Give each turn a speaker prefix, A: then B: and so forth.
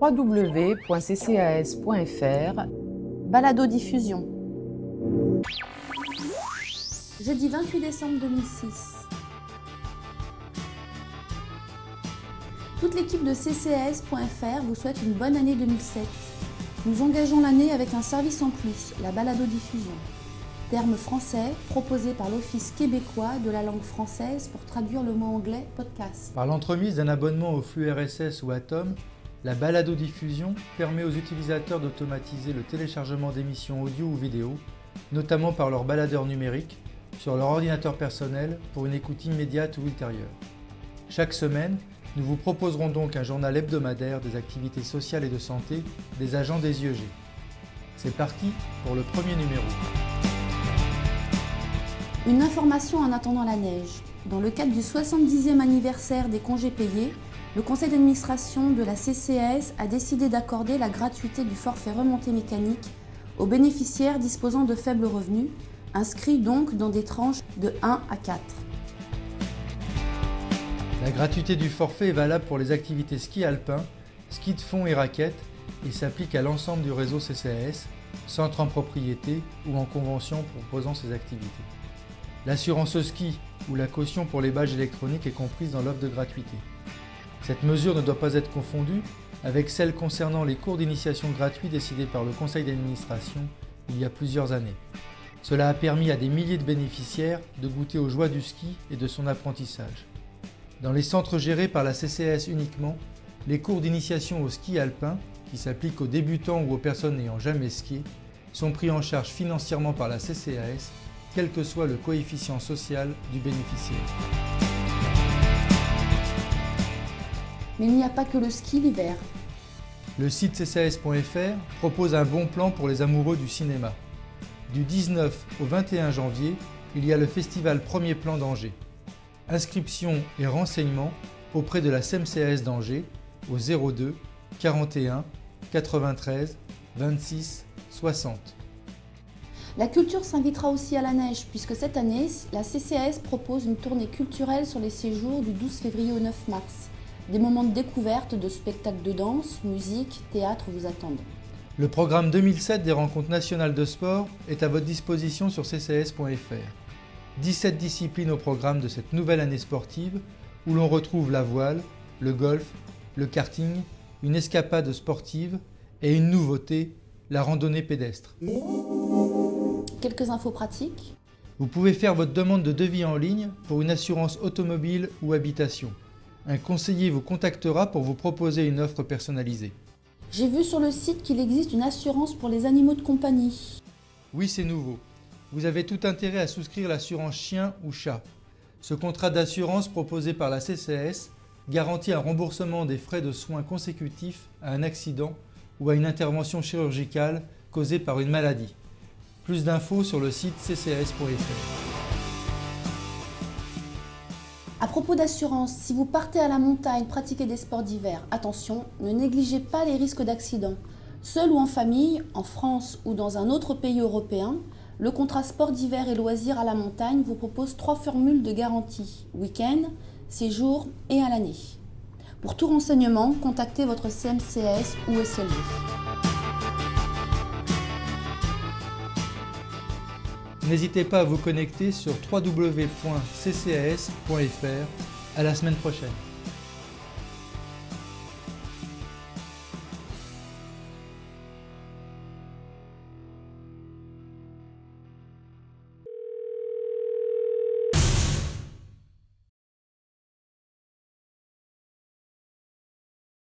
A: www.ccas.fr Balado diffusion.
B: Jeudi 28 décembre 2006. Toute l'équipe de CCAS.fr vous souhaite une bonne année 2007. Nous engageons l'année avec un service en plus, la balado-diffusion. Terme français proposé par l'Office québécois de la langue française pour traduire le mot anglais podcast.
C: Par l'entremise d'un abonnement au flux RSS ou Atom, la balado-diffusion permet aux utilisateurs d'automatiser le téléchargement d'émissions audio ou vidéo, notamment par leur baladeur numérique, sur leur ordinateur personnel pour une écoute immédiate ou ultérieure. Chaque semaine, nous vous proposerons donc un journal hebdomadaire des activités sociales et de santé des agents des IEG. C'est parti pour le premier numéro.
B: Une information en attendant la neige. Dans le cadre du 70e anniversaire des congés payés, le conseil d'administration de la CCAS a décidé d'accorder la gratuité du forfait remontée mécanique aux bénéficiaires disposant de faibles revenus, inscrits donc dans des tranches de 1 à 4.
C: La gratuité du forfait est valable pour les activités ski alpin, ski de fond et raquettes et s'applique à l'ensemble du réseau CCAS, centre en propriété ou en convention proposant ces activités. L'assurance ski ou la caution pour les badges électroniques est comprise dans l'offre de gratuité. Cette mesure ne doit pas être confondue avec celle concernant les cours d'initiation gratuits décidés par le conseil d'administration il y a plusieurs années. Cela a permis à des milliers de bénéficiaires de goûter aux joies du ski et de son apprentissage. Dans les centres gérés par la CCS uniquement, les cours d'initiation au ski alpin, qui s'appliquent aux débutants ou aux personnes n'ayant jamais skié, sont pris en charge financièrement par la CCAS, quel que soit le coefficient social du bénéficiaire.
B: Mais il n'y a pas que le ski l'hiver.
C: Le site ccas.fr propose un bon plan pour les amoureux du cinéma. Du 19 au 21 janvier, il y a le festival Premier Plan d'Angers. Inscription et renseignements auprès de la CMCS d'Angers au 02 41 93 26 60.
B: La culture s'invitera aussi à la neige puisque cette année, la CCAS propose une tournée culturelle sur les séjours du 12 février au 9 mars. Des moments de découverte de spectacles de danse, musique, théâtre vous attendent.
C: Le programme 2007 des rencontres nationales de sport est à votre disposition sur ccs.fr. 17 disciplines au programme de cette nouvelle année sportive où l'on retrouve la voile, le golf, le karting, une escapade sportive et une nouveauté, la randonnée pédestre.
B: Quelques infos pratiques?
C: Vous pouvez faire votre demande de devis en ligne pour une assurance automobile ou habitation. Un conseiller vous contactera pour vous proposer une offre personnalisée.
B: J'ai vu sur le site qu'il existe une assurance pour les animaux de compagnie.
C: Oui, c'est nouveau vous avez tout intérêt à souscrire l'assurance chien ou chat. Ce contrat d'assurance proposé par la CCS garantit un remboursement des frais de soins consécutifs à un accident ou à une intervention chirurgicale causée par une maladie. Plus d'infos sur le site ccs.fr.
B: À propos d'assurance, si vous partez à la montagne pratiquer des sports d'hiver, attention, ne négligez pas les risques d'accident. Seul ou en famille, en France ou dans un autre pays européen, le contrat sport d'hiver et loisirs à la montagne vous propose trois formules de garantie week-end, séjour et à l'année. Pour tout renseignement, contactez votre CMCS ou SLV.
C: N'hésitez pas à vous connecter sur www.ccs.fr. À la semaine prochaine.